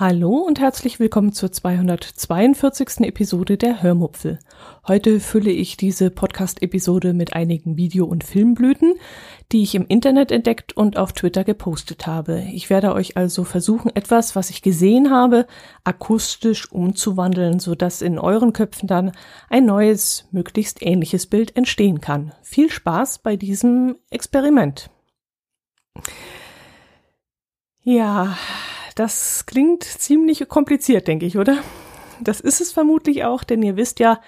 Hallo und herzlich willkommen zur 242. Episode der Hörmupfel. Heute fülle ich diese Podcast-Episode mit einigen Video- und Filmblüten, die ich im Internet entdeckt und auf Twitter gepostet habe. Ich werde euch also versuchen, etwas, was ich gesehen habe, akustisch umzuwandeln, sodass in euren Köpfen dann ein neues, möglichst ähnliches Bild entstehen kann. Viel Spaß bei diesem Experiment. Ja, das klingt ziemlich kompliziert, denke ich, oder? Das ist es vermutlich auch, denn ihr wisst ja,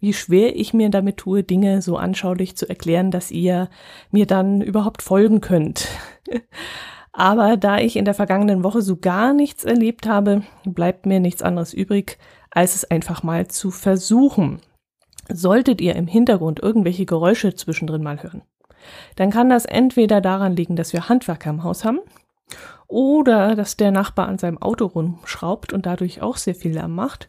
wie schwer ich mir damit tue, Dinge so anschaulich zu erklären, dass ihr mir dann überhaupt folgen könnt. Aber da ich in der vergangenen Woche so gar nichts erlebt habe, bleibt mir nichts anderes übrig, als es einfach mal zu versuchen. Solltet ihr im Hintergrund irgendwelche Geräusche zwischendrin mal hören, dann kann das entweder daran liegen, dass wir Handwerker im Haus haben oder dass der Nachbar an seinem Auto rumschraubt und dadurch auch sehr viel Lärm macht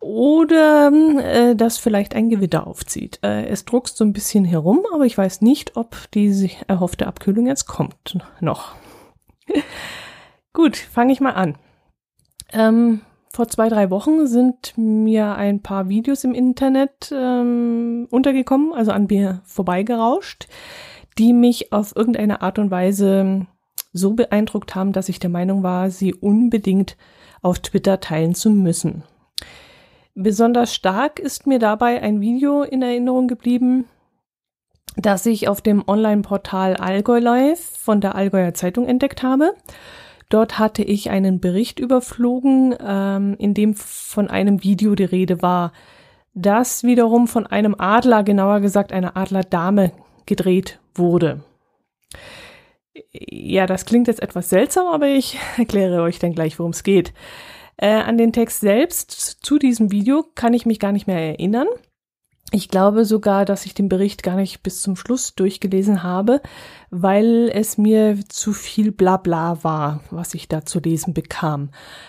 oder äh, dass vielleicht ein Gewitter aufzieht. Äh, es druckst so ein bisschen herum, aber ich weiß nicht, ob die sich erhoffte Abkühlung jetzt kommt noch. Gut, fange ich mal an. Ähm, vor zwei, drei Wochen sind mir ein paar Videos im Internet ähm, untergekommen, also an mir vorbeigerauscht, die mich auf irgendeine Art und Weise so beeindruckt haben, dass ich der Meinung war, sie unbedingt auf Twitter teilen zu müssen. Besonders stark ist mir dabei ein Video in Erinnerung geblieben, das ich auf dem Online-Portal Allgäu Live von der Allgäuer Zeitung entdeckt habe. Dort hatte ich einen Bericht überflogen, ähm, in dem von einem Video die Rede war, das wiederum von einem Adler, genauer gesagt einer Adlerdame, gedreht wurde. Ja, das klingt jetzt etwas seltsam, aber ich erkläre euch dann gleich, worum es geht. Äh, an den Text selbst zu diesem Video kann ich mich gar nicht mehr erinnern. Ich glaube sogar, dass ich den Bericht gar nicht bis zum Schluss durchgelesen habe, weil es mir zu viel Blabla war, was ich da zu lesen bekam.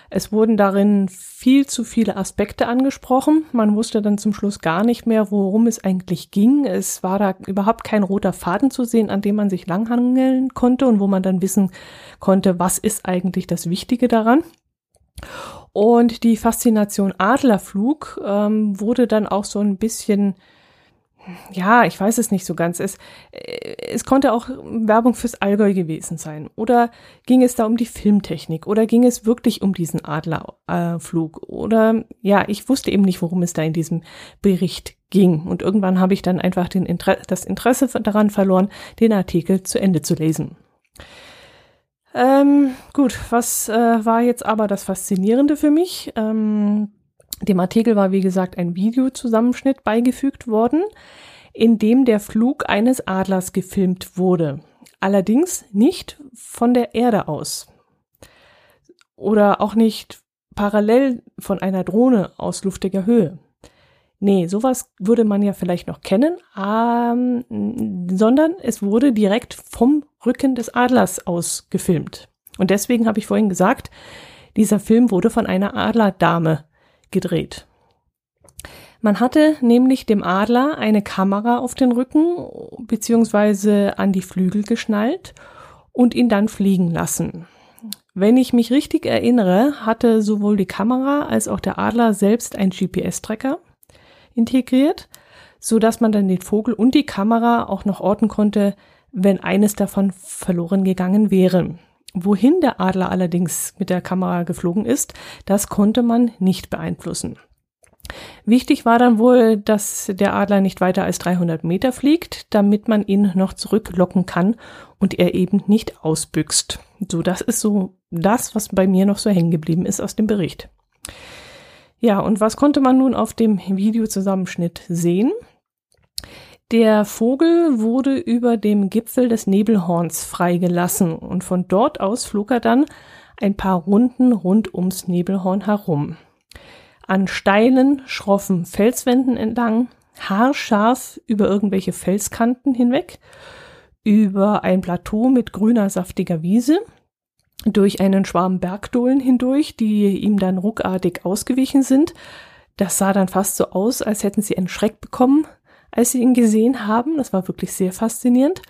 Es wurden darin viel zu viele Aspekte angesprochen. Man wusste dann zum Schluss gar nicht mehr, worum es eigentlich ging. Es war da überhaupt kein roter Faden zu sehen, an dem man sich langhangeln konnte und wo man dann wissen konnte, was ist eigentlich das Wichtige daran. Und die Faszination Adlerflug ähm, wurde dann auch so ein bisschen, ja, ich weiß es nicht so ganz. Es, äh, es konnte auch Werbung fürs Allgäu gewesen sein. Oder ging es da um die Filmtechnik? Oder ging es wirklich um diesen Adlerflug? Äh, oder ja, ich wusste eben nicht, worum es da in diesem Bericht ging. Und irgendwann habe ich dann einfach Inter das Interesse daran verloren, den Artikel zu Ende zu lesen. Ähm, gut, was äh, war jetzt aber das Faszinierende für mich? Ähm, dem Artikel war, wie gesagt, ein Videozusammenschnitt beigefügt worden, in dem der Flug eines Adlers gefilmt wurde. Allerdings nicht von der Erde aus. Oder auch nicht parallel von einer Drohne aus luftiger Höhe. Nee, sowas würde man ja vielleicht noch kennen, ähm, sondern es wurde direkt vom Rücken des Adlers aus gefilmt. Und deswegen habe ich vorhin gesagt, dieser Film wurde von einer Adlerdame gedreht. Man hatte nämlich dem Adler eine Kamera auf den Rücken beziehungsweise an die Flügel geschnallt und ihn dann fliegen lassen. Wenn ich mich richtig erinnere, hatte sowohl die Kamera als auch der Adler selbst einen GPS-Tracker integriert, so dass man dann den Vogel und die Kamera auch noch orten konnte, wenn eines davon verloren gegangen wäre. Wohin der Adler allerdings mit der Kamera geflogen ist, das konnte man nicht beeinflussen. Wichtig war dann wohl, dass der Adler nicht weiter als 300 Meter fliegt, damit man ihn noch zurücklocken kann und er eben nicht ausbüchst. So, das ist so das, was bei mir noch so hängen geblieben ist aus dem Bericht. Ja, und was konnte man nun auf dem Videozusammenschnitt sehen? Der Vogel wurde über dem Gipfel des Nebelhorns freigelassen und von dort aus flog er dann ein paar Runden rund ums Nebelhorn herum. An steilen, schroffen Felswänden entlang, haarscharf über irgendwelche Felskanten hinweg, über ein Plateau mit grüner, saftiger Wiese, durch einen Schwarm Bergdohlen hindurch, die ihm dann ruckartig ausgewichen sind. Das sah dann fast so aus, als hätten sie einen Schreck bekommen, als sie ihn gesehen haben. Das war wirklich sehr faszinierend.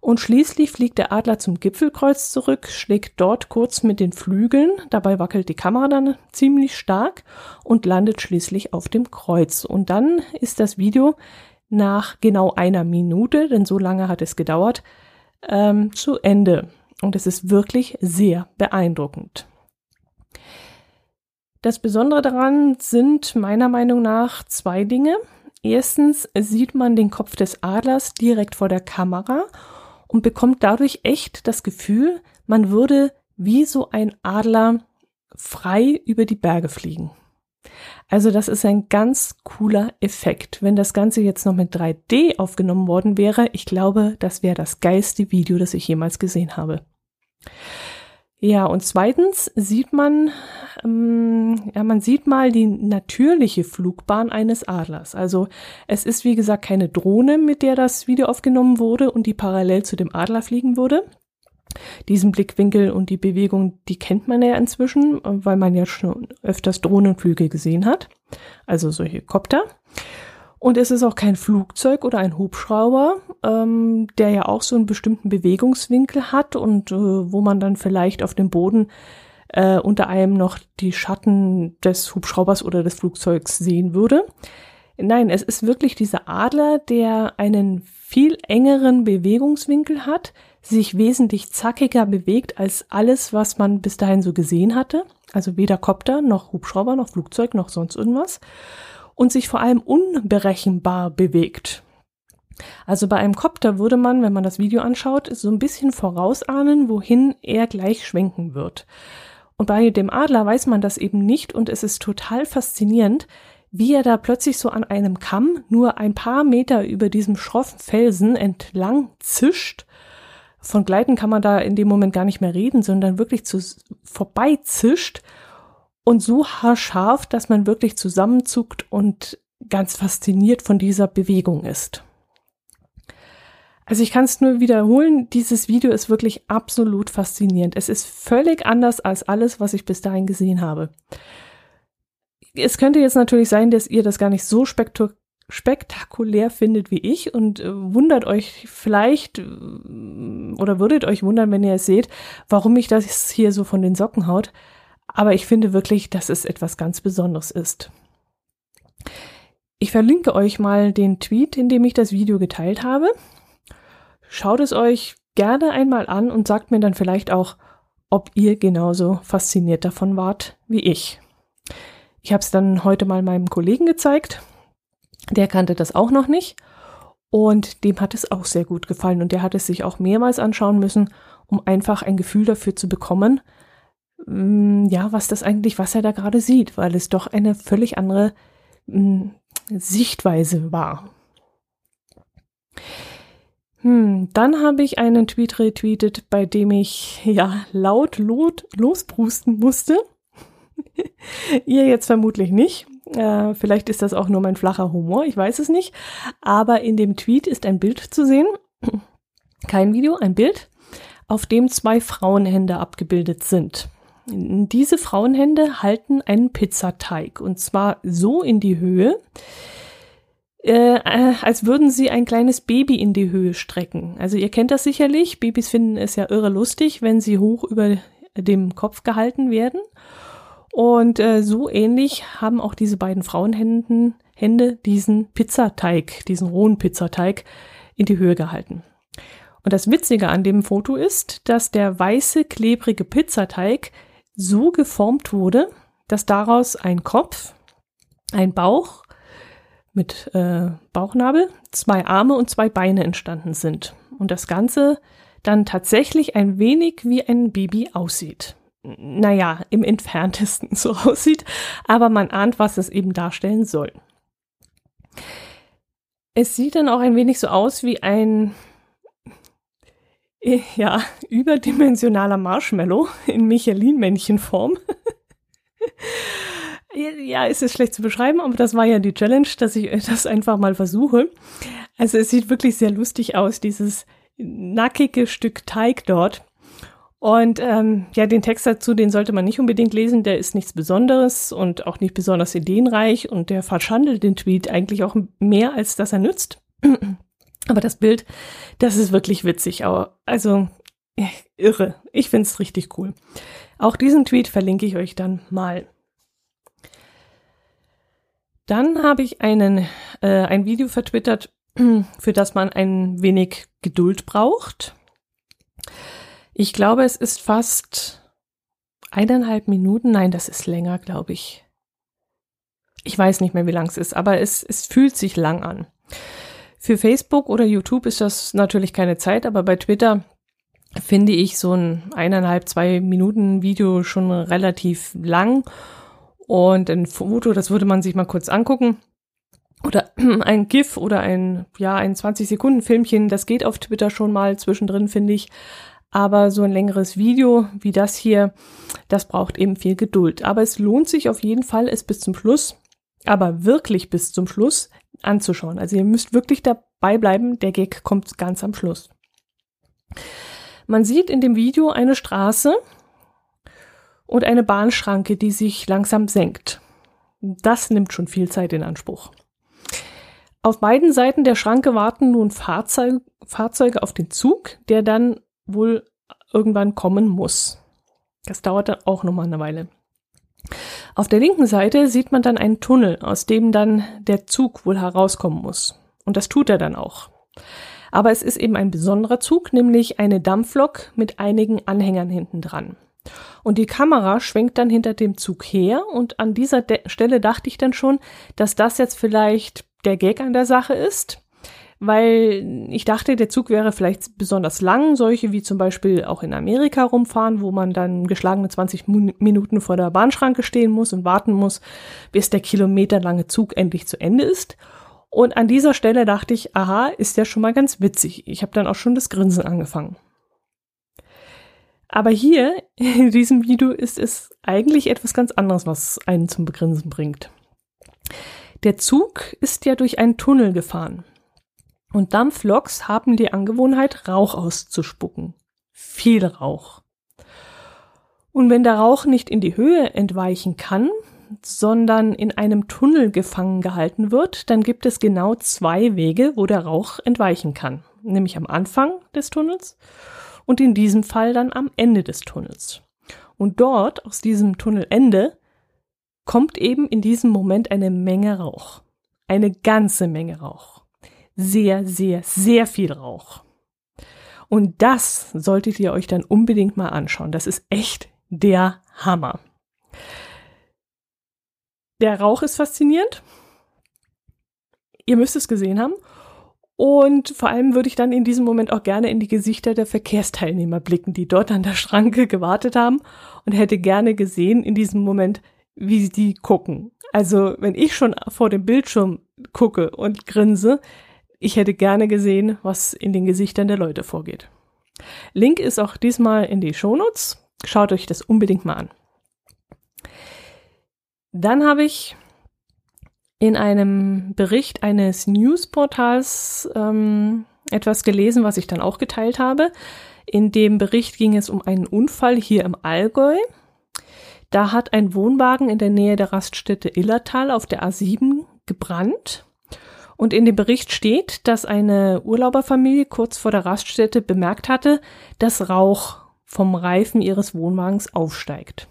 Und schließlich fliegt der Adler zum Gipfelkreuz zurück, schlägt dort kurz mit den Flügeln, dabei wackelt die Kamera dann ziemlich stark und landet schließlich auf dem Kreuz. Und dann ist das Video nach genau einer Minute, denn so lange hat es gedauert, ähm, zu Ende. Und es ist wirklich sehr beeindruckend. Das Besondere daran sind meiner Meinung nach zwei Dinge. Erstens sieht man den Kopf des Adlers direkt vor der Kamera und bekommt dadurch echt das Gefühl, man würde wie so ein Adler frei über die Berge fliegen. Also das ist ein ganz cooler Effekt. Wenn das Ganze jetzt noch mit 3D aufgenommen worden wäre, ich glaube, das wäre das geilste Video, das ich jemals gesehen habe. Ja, und zweitens sieht man, ähm, ja, man sieht mal die natürliche Flugbahn eines Adlers. Also es ist wie gesagt keine Drohne, mit der das Video aufgenommen wurde und die parallel zu dem Adler fliegen würde. Diesen Blickwinkel und die Bewegung, die kennt man ja inzwischen, weil man ja schon öfters Drohnenflüge gesehen hat. Also solche Kopter. Und es ist auch kein Flugzeug oder ein Hubschrauber, ähm, der ja auch so einen bestimmten Bewegungswinkel hat und äh, wo man dann vielleicht auf dem Boden äh, unter einem noch die Schatten des Hubschraubers oder des Flugzeugs sehen würde. Nein, es ist wirklich dieser Adler, der einen viel engeren Bewegungswinkel hat, sich wesentlich zackiger bewegt als alles, was man bis dahin so gesehen hatte. Also weder Kopter noch Hubschrauber noch Flugzeug noch sonst irgendwas und sich vor allem unberechenbar bewegt. Also bei einem Kopter würde man, wenn man das Video anschaut, so ein bisschen vorausahnen, wohin er gleich schwenken wird. Und bei dem Adler weiß man das eben nicht und es ist total faszinierend, wie er da plötzlich so an einem Kamm nur ein paar Meter über diesem schroffen Felsen entlang zischt. Von Gleiten kann man da in dem Moment gar nicht mehr reden, sondern wirklich zu vorbei zischt und so haarscharf, dass man wirklich zusammenzuckt und ganz fasziniert von dieser Bewegung ist. Also ich kann es nur wiederholen, dieses Video ist wirklich absolut faszinierend. Es ist völlig anders als alles, was ich bis dahin gesehen habe. Es könnte jetzt natürlich sein, dass ihr das gar nicht so spektak spektakulär findet wie ich und äh, wundert euch vielleicht äh, oder würdet euch wundern, wenn ihr es seht, warum mich das hier so von den Socken haut. Aber ich finde wirklich, dass es etwas ganz Besonderes ist. Ich verlinke euch mal den Tweet, in dem ich das Video geteilt habe. Schaut es euch gerne einmal an und sagt mir dann vielleicht auch, ob ihr genauso fasziniert davon wart wie ich. Ich habe es dann heute mal meinem Kollegen gezeigt. Der kannte das auch noch nicht und dem hat es auch sehr gut gefallen und der hat es sich auch mehrmals anschauen müssen, um einfach ein Gefühl dafür zu bekommen, Mm, ja, was das eigentlich, was er da gerade sieht, weil es doch eine völlig andere mh, mm, Sichtweise war. Hm, dann habe ich einen Tweet retweetet, bei dem ich ja laut lot, losbrusten musste. Ihr jetzt vermutlich nicht. Äh, vielleicht ist das auch nur mein flacher Humor, ich weiß es nicht. Aber in dem Tweet ist ein Bild zu sehen. Kein Video, ein Bild, auf dem zwei Frauenhände abgebildet sind. Diese Frauenhände halten einen Pizzateig und zwar so in die Höhe, äh, äh, als würden sie ein kleines Baby in die Höhe strecken. Also ihr kennt das sicherlich. Babys finden es ja irre lustig, wenn sie hoch über dem Kopf gehalten werden. Und äh, so ähnlich haben auch diese beiden Frauenhände Hände diesen Pizzateig, diesen rohen Pizzateig in die Höhe gehalten. Und das Witzige an dem Foto ist, dass der weiße, klebrige Pizzateig so geformt wurde, dass daraus ein Kopf, ein Bauch mit äh, Bauchnabel, zwei Arme und zwei Beine entstanden sind. Und das Ganze dann tatsächlich ein wenig wie ein Baby aussieht. Naja, im entferntesten so aussieht, aber man ahnt, was es eben darstellen soll. Es sieht dann auch ein wenig so aus wie ein ja, überdimensionaler Marshmallow in Michelin-Männchenform. Ja, ist es schlecht zu beschreiben, aber das war ja die Challenge, dass ich das einfach mal versuche. Also es sieht wirklich sehr lustig aus, dieses nackige Stück Teig dort. Und ähm, ja, den Text dazu, den sollte man nicht unbedingt lesen, der ist nichts Besonderes und auch nicht besonders ideenreich und der verschandelt den Tweet eigentlich auch mehr, als dass er nützt. Aber das Bild, das ist wirklich witzig. Also irre. Ich find's richtig cool. Auch diesen Tweet verlinke ich euch dann mal. Dann habe ich einen, äh, ein Video vertwittert, für das man ein wenig Geduld braucht. Ich glaube, es ist fast eineinhalb Minuten. Nein, das ist länger, glaube ich. Ich weiß nicht mehr, wie lang es ist, aber es, es fühlt sich lang an. Für Facebook oder YouTube ist das natürlich keine Zeit, aber bei Twitter finde ich so ein eineinhalb, zwei Minuten Video schon relativ lang. Und ein Foto, das würde man sich mal kurz angucken. Oder ein GIF oder ein, ja, ein 20 Sekunden Filmchen, das geht auf Twitter schon mal zwischendrin, finde ich. Aber so ein längeres Video wie das hier, das braucht eben viel Geduld. Aber es lohnt sich auf jeden Fall, es bis zum Schluss, aber wirklich bis zum Schluss anzuschauen. Also ihr müsst wirklich dabei bleiben, der Gag kommt ganz am Schluss. Man sieht in dem Video eine Straße und eine Bahnschranke, die sich langsam senkt. Das nimmt schon viel Zeit in Anspruch. Auf beiden Seiten der Schranke warten nun Fahrzeug, Fahrzeuge auf den Zug, der dann wohl irgendwann kommen muss. Das dauert dann auch nochmal eine Weile. Auf der linken Seite sieht man dann einen Tunnel, aus dem dann der Zug wohl herauskommen muss. Und das tut er dann auch. Aber es ist eben ein besonderer Zug, nämlich eine Dampflok mit einigen Anhängern hinten dran. Und die Kamera schwenkt dann hinter dem Zug her und an dieser De Stelle dachte ich dann schon, dass das jetzt vielleicht der Gag an der Sache ist, weil ich dachte, der Zug wäre vielleicht besonders lang, solche wie zum Beispiel auch in Amerika rumfahren, wo man dann geschlagene 20 Minuten vor der Bahnschranke stehen muss und warten muss, bis der kilometerlange Zug endlich zu Ende ist. Und an dieser Stelle dachte ich, aha, ist ja schon mal ganz witzig. Ich habe dann auch schon das Grinsen angefangen. Aber hier in diesem Video ist es eigentlich etwas ganz anderes, was einen zum Begrinsen bringt. Der Zug ist ja durch einen Tunnel gefahren. Und Dampfloks haben die Angewohnheit, Rauch auszuspucken. Viel Rauch. Und wenn der Rauch nicht in die Höhe entweichen kann, sondern in einem Tunnel gefangen gehalten wird, dann gibt es genau zwei Wege, wo der Rauch entweichen kann. Nämlich am Anfang des Tunnels und in diesem Fall dann am Ende des Tunnels. Und dort, aus diesem Tunnelende, kommt eben in diesem Moment eine Menge Rauch. Eine ganze Menge Rauch. Sehr, sehr, sehr viel Rauch. Und das solltet ihr euch dann unbedingt mal anschauen. Das ist echt der Hammer. Der Rauch ist faszinierend. Ihr müsst es gesehen haben. Und vor allem würde ich dann in diesem Moment auch gerne in die Gesichter der Verkehrsteilnehmer blicken, die dort an der Schranke gewartet haben und hätte gerne gesehen in diesem Moment, wie sie die gucken. Also wenn ich schon vor dem Bildschirm gucke und grinse, ich hätte gerne gesehen, was in den Gesichtern der Leute vorgeht. Link ist auch diesmal in die Shownotes. Schaut euch das unbedingt mal an. Dann habe ich in einem Bericht eines Newsportals ähm, etwas gelesen, was ich dann auch geteilt habe. In dem Bericht ging es um einen Unfall hier im Allgäu. Da hat ein Wohnwagen in der Nähe der Raststätte Illertal auf der A7 gebrannt. Und in dem Bericht steht, dass eine Urlauberfamilie kurz vor der Raststätte bemerkt hatte, dass Rauch vom Reifen ihres Wohnwagens aufsteigt.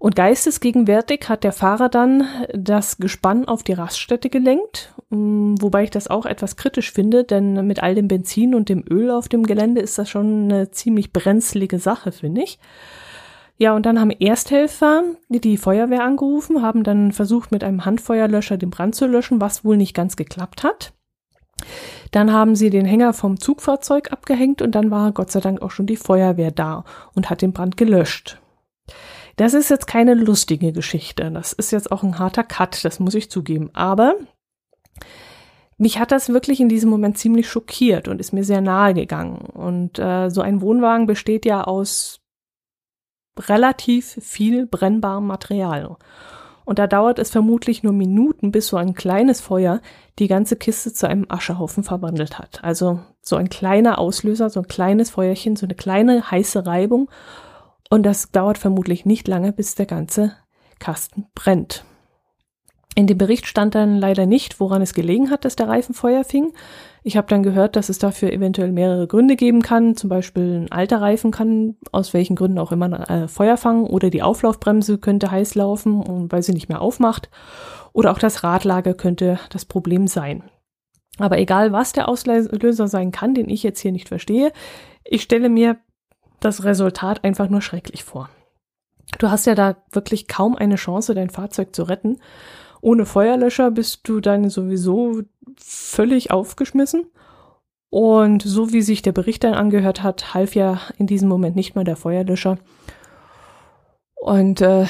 Und geistesgegenwärtig hat der Fahrer dann das Gespann auf die Raststätte gelenkt, mm, wobei ich das auch etwas kritisch finde, denn mit all dem Benzin und dem Öl auf dem Gelände ist das schon eine ziemlich brenzlige Sache, finde ich. Ja, und dann haben Ersthelfer die Feuerwehr angerufen, haben dann versucht, mit einem Handfeuerlöscher den Brand zu löschen, was wohl nicht ganz geklappt hat. Dann haben sie den Hänger vom Zugfahrzeug abgehängt und dann war Gott sei Dank auch schon die Feuerwehr da und hat den Brand gelöscht. Das ist jetzt keine lustige Geschichte. Das ist jetzt auch ein harter Cut, das muss ich zugeben. Aber mich hat das wirklich in diesem Moment ziemlich schockiert und ist mir sehr nahe gegangen. Und äh, so ein Wohnwagen besteht ja aus relativ viel brennbarem Material. Und da dauert es vermutlich nur Minuten, bis so ein kleines Feuer die ganze Kiste zu einem Aschehaufen verwandelt hat. Also so ein kleiner Auslöser, so ein kleines Feuerchen, so eine kleine heiße Reibung. Und das dauert vermutlich nicht lange, bis der ganze Kasten brennt. In dem Bericht stand dann leider nicht, woran es gelegen hat, dass der Reifen Feuer fing. Ich habe dann gehört, dass es dafür eventuell mehrere Gründe geben kann. Zum Beispiel ein alter Reifen kann aus welchen Gründen auch immer äh, Feuer fangen oder die Auflaufbremse könnte heiß laufen, weil sie nicht mehr aufmacht. Oder auch das Radlager könnte das Problem sein. Aber egal, was der Auslöser sein kann, den ich jetzt hier nicht verstehe, ich stelle mir das Resultat einfach nur schrecklich vor. Du hast ja da wirklich kaum eine Chance, dein Fahrzeug zu retten. Ohne Feuerlöscher bist du dann sowieso völlig aufgeschmissen. Und so wie sich der Bericht dann angehört hat, half ja in diesem Moment nicht mal der Feuerlöscher. Und äh,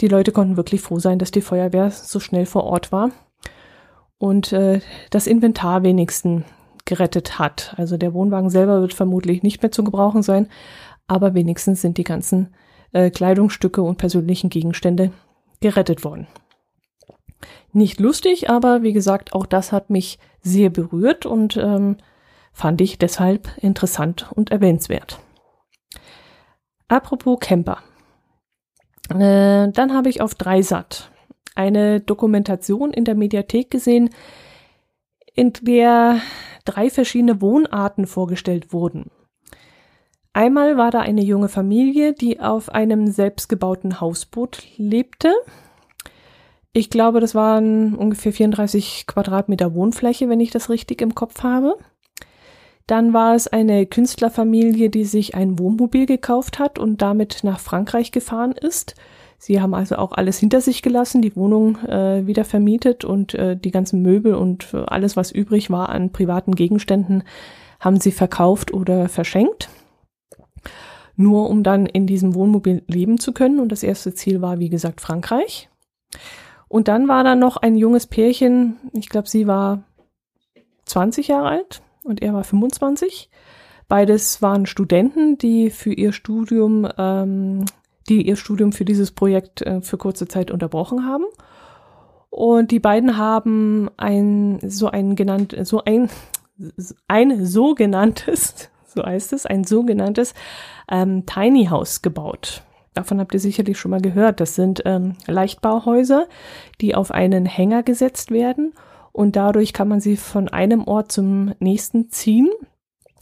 die Leute konnten wirklich froh sein, dass die Feuerwehr so schnell vor Ort war und äh, das Inventar wenigstens gerettet hat. Also der Wohnwagen selber wird vermutlich nicht mehr zu gebrauchen sein, aber wenigstens sind die ganzen äh, Kleidungsstücke und persönlichen Gegenstände gerettet worden. Nicht lustig, aber wie gesagt, auch das hat mich sehr berührt und ähm, fand ich deshalb interessant und erwähnenswert. Apropos Camper. Äh, dann habe ich auf Dreisat eine Dokumentation in der Mediathek gesehen, in der drei verschiedene Wohnarten vorgestellt wurden. Einmal war da eine junge Familie, die auf einem selbstgebauten Hausboot lebte. Ich glaube, das waren ungefähr 34 Quadratmeter Wohnfläche, wenn ich das richtig im Kopf habe. Dann war es eine Künstlerfamilie, die sich ein Wohnmobil gekauft hat und damit nach Frankreich gefahren ist. Sie haben also auch alles hinter sich gelassen, die Wohnung äh, wieder vermietet und äh, die ganzen Möbel und äh, alles, was übrig war an privaten Gegenständen, haben sie verkauft oder verschenkt. Nur um dann in diesem Wohnmobil leben zu können. Und das erste Ziel war, wie gesagt, Frankreich. Und dann war da noch ein junges Pärchen, ich glaube, sie war 20 Jahre alt und er war 25. Beides waren Studenten, die für ihr Studium, ähm, die ihr Studium für dieses Projekt äh, für kurze Zeit unterbrochen haben. Und die beiden haben ein so ein genannt so ein ein sogenanntes so heißt es ein sogenanntes ähm, Tiny House gebaut. Davon habt ihr sicherlich schon mal gehört. Das sind ähm, Leichtbauhäuser, die auf einen Hänger gesetzt werden und dadurch kann man sie von einem Ort zum nächsten ziehen.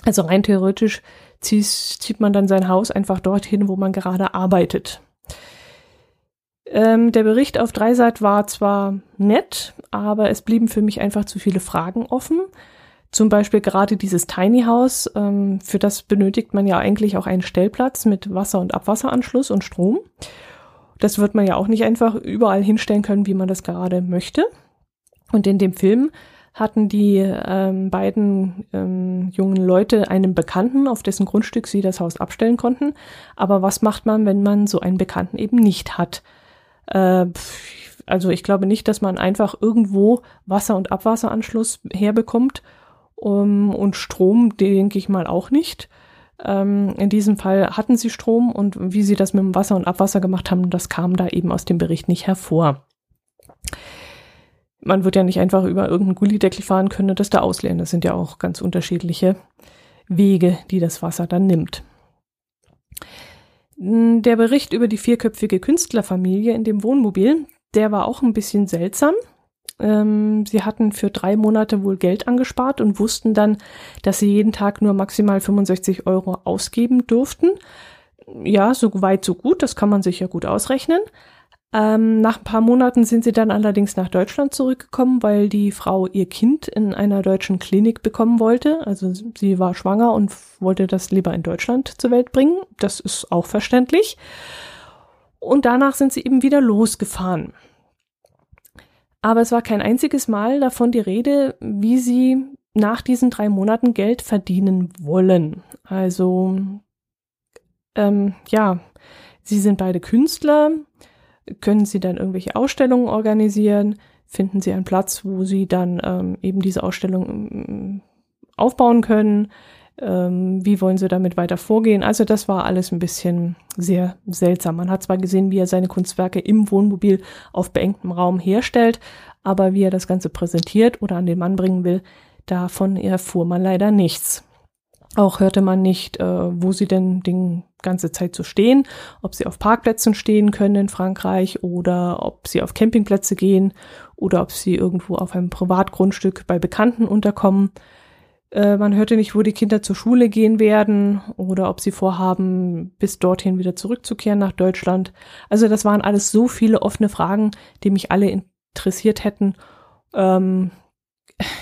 Also rein theoretisch zieht, man dann sein Haus einfach dorthin, wo man gerade arbeitet. Ähm, der Bericht auf Dreisat war zwar nett, aber es blieben für mich einfach zu viele Fragen offen. Zum Beispiel gerade dieses Tiny House, ähm, für das benötigt man ja eigentlich auch einen Stellplatz mit Wasser- und Abwasseranschluss und Strom. Das wird man ja auch nicht einfach überall hinstellen können, wie man das gerade möchte. Und in dem Film hatten die ähm, beiden ähm, jungen Leute einen Bekannten, auf dessen Grundstück sie das Haus abstellen konnten. Aber was macht man, wenn man so einen Bekannten eben nicht hat? Äh, also ich glaube nicht, dass man einfach irgendwo Wasser- und Abwasseranschluss herbekommt um, und Strom, denke ich mal auch nicht. Ähm, in diesem Fall hatten sie Strom und wie sie das mit dem Wasser und Abwasser gemacht haben, das kam da eben aus dem Bericht nicht hervor. Man wird ja nicht einfach über irgendeinen Gullideckel fahren können und das da ausleeren. Das sind ja auch ganz unterschiedliche Wege, die das Wasser dann nimmt. Der Bericht über die vierköpfige Künstlerfamilie in dem Wohnmobil, der war auch ein bisschen seltsam. Ähm, sie hatten für drei Monate wohl Geld angespart und wussten dann, dass sie jeden Tag nur maximal 65 Euro ausgeben durften. Ja, so weit, so gut, das kann man sich ja gut ausrechnen. Ähm, nach ein paar Monaten sind sie dann allerdings nach Deutschland zurückgekommen, weil die Frau ihr Kind in einer deutschen Klinik bekommen wollte. Also sie war schwanger und wollte das lieber in Deutschland zur Welt bringen. Das ist auch verständlich. Und danach sind sie eben wieder losgefahren. Aber es war kein einziges Mal davon die Rede, wie sie nach diesen drei Monaten Geld verdienen wollen. Also, ähm, ja, sie sind beide Künstler. Können sie dann irgendwelche Ausstellungen organisieren? Finden sie einen Platz, wo sie dann ähm, eben diese Ausstellung ähm, aufbauen können? Ähm, wie wollen sie damit weiter vorgehen? Also das war alles ein bisschen sehr seltsam. Man hat zwar gesehen, wie er seine Kunstwerke im Wohnmobil auf beengtem Raum herstellt, aber wie er das Ganze präsentiert oder an den Mann bringen will, davon erfuhr man leider nichts. Auch hörte man nicht, äh, wo sie denn die ganze Zeit so stehen, ob sie auf Parkplätzen stehen können in Frankreich oder ob sie auf Campingplätze gehen oder ob sie irgendwo auf einem Privatgrundstück bei Bekannten unterkommen. Äh, man hörte nicht, wo die Kinder zur Schule gehen werden oder ob sie vorhaben, bis dorthin wieder zurückzukehren nach Deutschland. Also das waren alles so viele offene Fragen, die mich alle interessiert hätten. Ähm,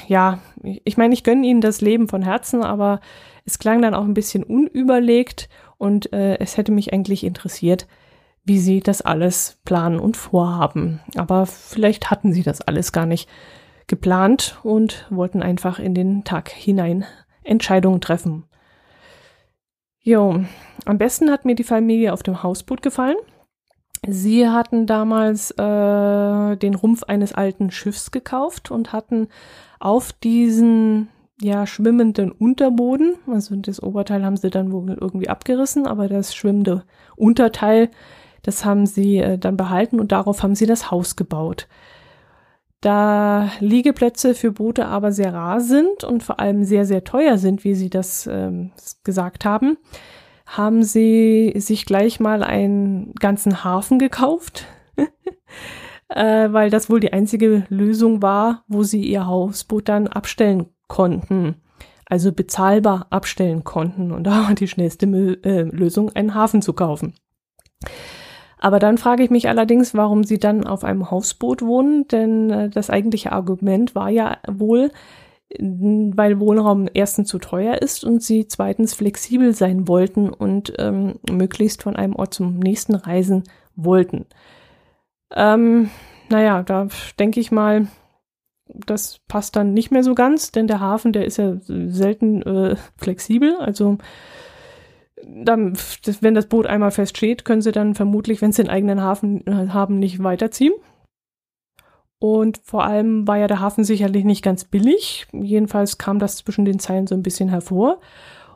ja, ich meine, ich gönne ihnen das Leben von Herzen, aber es klang dann auch ein bisschen unüberlegt und äh, es hätte mich eigentlich interessiert, wie sie das alles planen und vorhaben. Aber vielleicht hatten sie das alles gar nicht geplant und wollten einfach in den Tag hinein Entscheidungen treffen. Jo, am besten hat mir die Familie auf dem Hausboot gefallen. Sie hatten damals äh, den Rumpf eines alten Schiffs gekauft und hatten auf diesen ja schwimmenden Unterboden, also das Oberteil haben sie dann wohl irgendwie abgerissen, aber das schwimmende Unterteil, das haben sie äh, dann behalten und darauf haben sie das Haus gebaut. Da Liegeplätze für Boote aber sehr rar sind und vor allem sehr, sehr teuer sind, wie Sie das ähm, gesagt haben, haben Sie sich gleich mal einen ganzen Hafen gekauft, äh, weil das wohl die einzige Lösung war, wo Sie Ihr Hausboot dann abstellen konnten. Also bezahlbar abstellen konnten. Und da war die schnellste äh, Lösung, einen Hafen zu kaufen. Aber dann frage ich mich allerdings, warum sie dann auf einem Hausboot wohnen, denn äh, das eigentliche Argument war ja wohl, weil Wohnraum erstens zu teuer ist und sie zweitens flexibel sein wollten und ähm, möglichst von einem Ort zum nächsten reisen wollten. Ähm, naja, da denke ich mal, das passt dann nicht mehr so ganz, denn der Hafen, der ist ja selten äh, flexibel. Also dann, wenn das Boot einmal feststeht, können sie dann vermutlich, wenn sie den eigenen Hafen äh, haben, nicht weiterziehen. Und vor allem war ja der Hafen sicherlich nicht ganz billig. Jedenfalls kam das zwischen den Zeilen so ein bisschen hervor.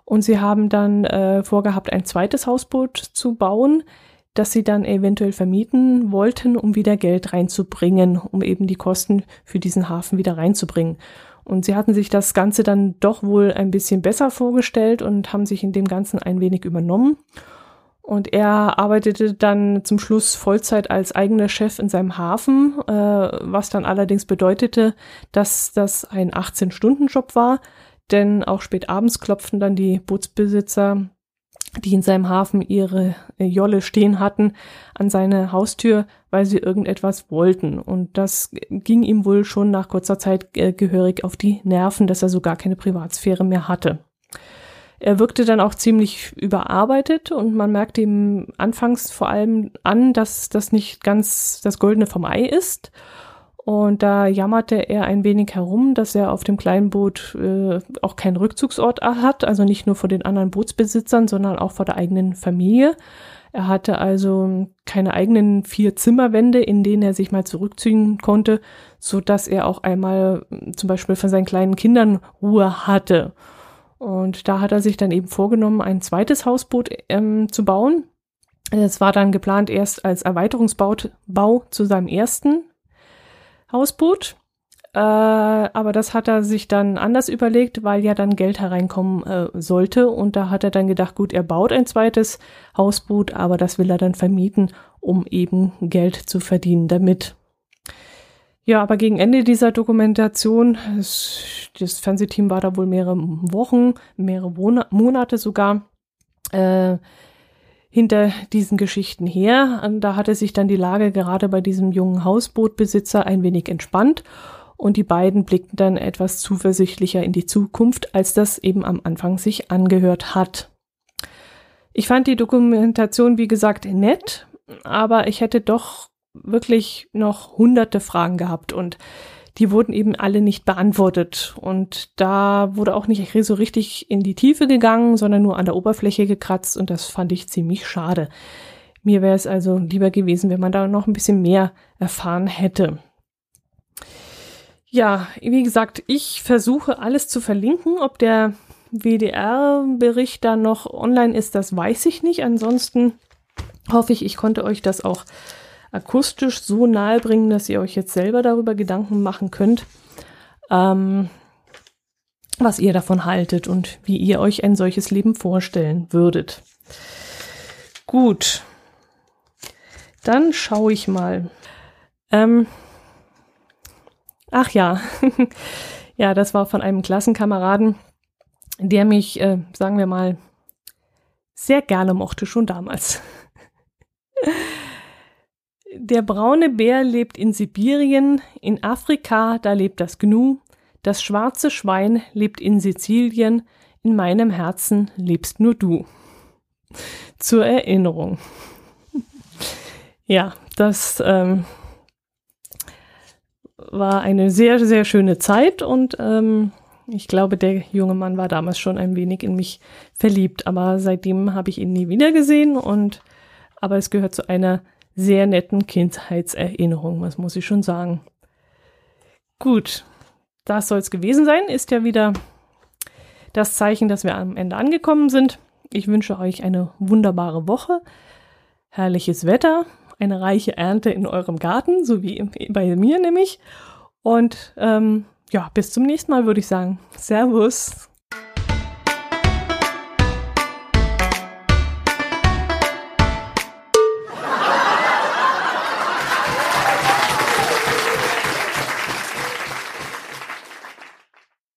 Und sie haben dann äh, vorgehabt, ein zweites Hausboot zu bauen, das sie dann eventuell vermieten wollten, um wieder Geld reinzubringen, um eben die Kosten für diesen Hafen wieder reinzubringen. Und sie hatten sich das Ganze dann doch wohl ein bisschen besser vorgestellt und haben sich in dem Ganzen ein wenig übernommen. Und er arbeitete dann zum Schluss Vollzeit als eigener Chef in seinem Hafen, äh, was dann allerdings bedeutete, dass das ein 18-Stunden-Job war, denn auch spät abends klopften dann die Bootsbesitzer die in seinem Hafen ihre äh, Jolle stehen hatten, an seine Haustür, weil sie irgendetwas wollten. Und das ging ihm wohl schon nach kurzer Zeit äh, gehörig auf die Nerven, dass er so gar keine Privatsphäre mehr hatte. Er wirkte dann auch ziemlich überarbeitet und man merkte ihm anfangs vor allem an, dass das nicht ganz das Goldene vom Ei ist und da jammerte er ein wenig herum, dass er auf dem kleinen Boot äh, auch keinen Rückzugsort hat, also nicht nur vor den anderen Bootsbesitzern, sondern auch vor der eigenen Familie. Er hatte also keine eigenen vier Zimmerwände, in denen er sich mal zurückziehen konnte, so dass er auch einmal hm, zum Beispiel von seinen kleinen Kindern Ruhe hatte. Und da hat er sich dann eben vorgenommen, ein zweites Hausboot ähm, zu bauen. Es war dann geplant erst als Erweiterungsbau Bau zu seinem ersten Hausboot. Äh, aber das hat er sich dann anders überlegt, weil ja dann Geld hereinkommen äh, sollte. Und da hat er dann gedacht, gut, er baut ein zweites Hausboot, aber das will er dann vermieten, um eben Geld zu verdienen damit. Ja, aber gegen Ende dieser Dokumentation, das, das Fernsehteam war da wohl mehrere Wochen, mehrere Monate sogar, äh, hinter diesen Geschichten her. Und da hatte sich dann die Lage gerade bei diesem jungen Hausbootbesitzer ein wenig entspannt und die beiden blickten dann etwas zuversichtlicher in die Zukunft, als das eben am Anfang sich angehört hat. Ich fand die Dokumentation, wie gesagt, nett, aber ich hätte doch wirklich noch hunderte Fragen gehabt und die wurden eben alle nicht beantwortet. Und da wurde auch nicht so richtig in die Tiefe gegangen, sondern nur an der Oberfläche gekratzt und das fand ich ziemlich schade. Mir wäre es also lieber gewesen, wenn man da noch ein bisschen mehr erfahren hätte. Ja, wie gesagt, ich versuche alles zu verlinken, ob der WDR-Bericht da noch online ist, das weiß ich nicht. Ansonsten hoffe ich, ich konnte euch das auch akustisch so nahe bringen, dass ihr euch jetzt selber darüber Gedanken machen könnt, ähm, was ihr davon haltet und wie ihr euch ein solches Leben vorstellen würdet. Gut, dann schaue ich mal. Ähm, ach ja, ja, das war von einem Klassenkameraden, der mich, äh, sagen wir mal, sehr gerne mochte, schon damals. Der braune Bär lebt in Sibirien, in Afrika, da lebt das Gnu, das schwarze Schwein lebt in Sizilien, in meinem Herzen lebst nur du. Zur Erinnerung. ja, das ähm, war eine sehr, sehr schöne Zeit und ähm, ich glaube, der junge Mann war damals schon ein wenig in mich verliebt, aber seitdem habe ich ihn nie wieder gesehen und aber es gehört zu einer sehr netten Kindheitserinnerung, was muss ich schon sagen. Gut, das soll es gewesen sein. Ist ja wieder das Zeichen, dass wir am Ende angekommen sind. Ich wünsche euch eine wunderbare Woche, herrliches Wetter, eine reiche Ernte in eurem Garten, so wie bei mir nämlich. Und ähm, ja, bis zum nächsten Mal würde ich sagen. Servus.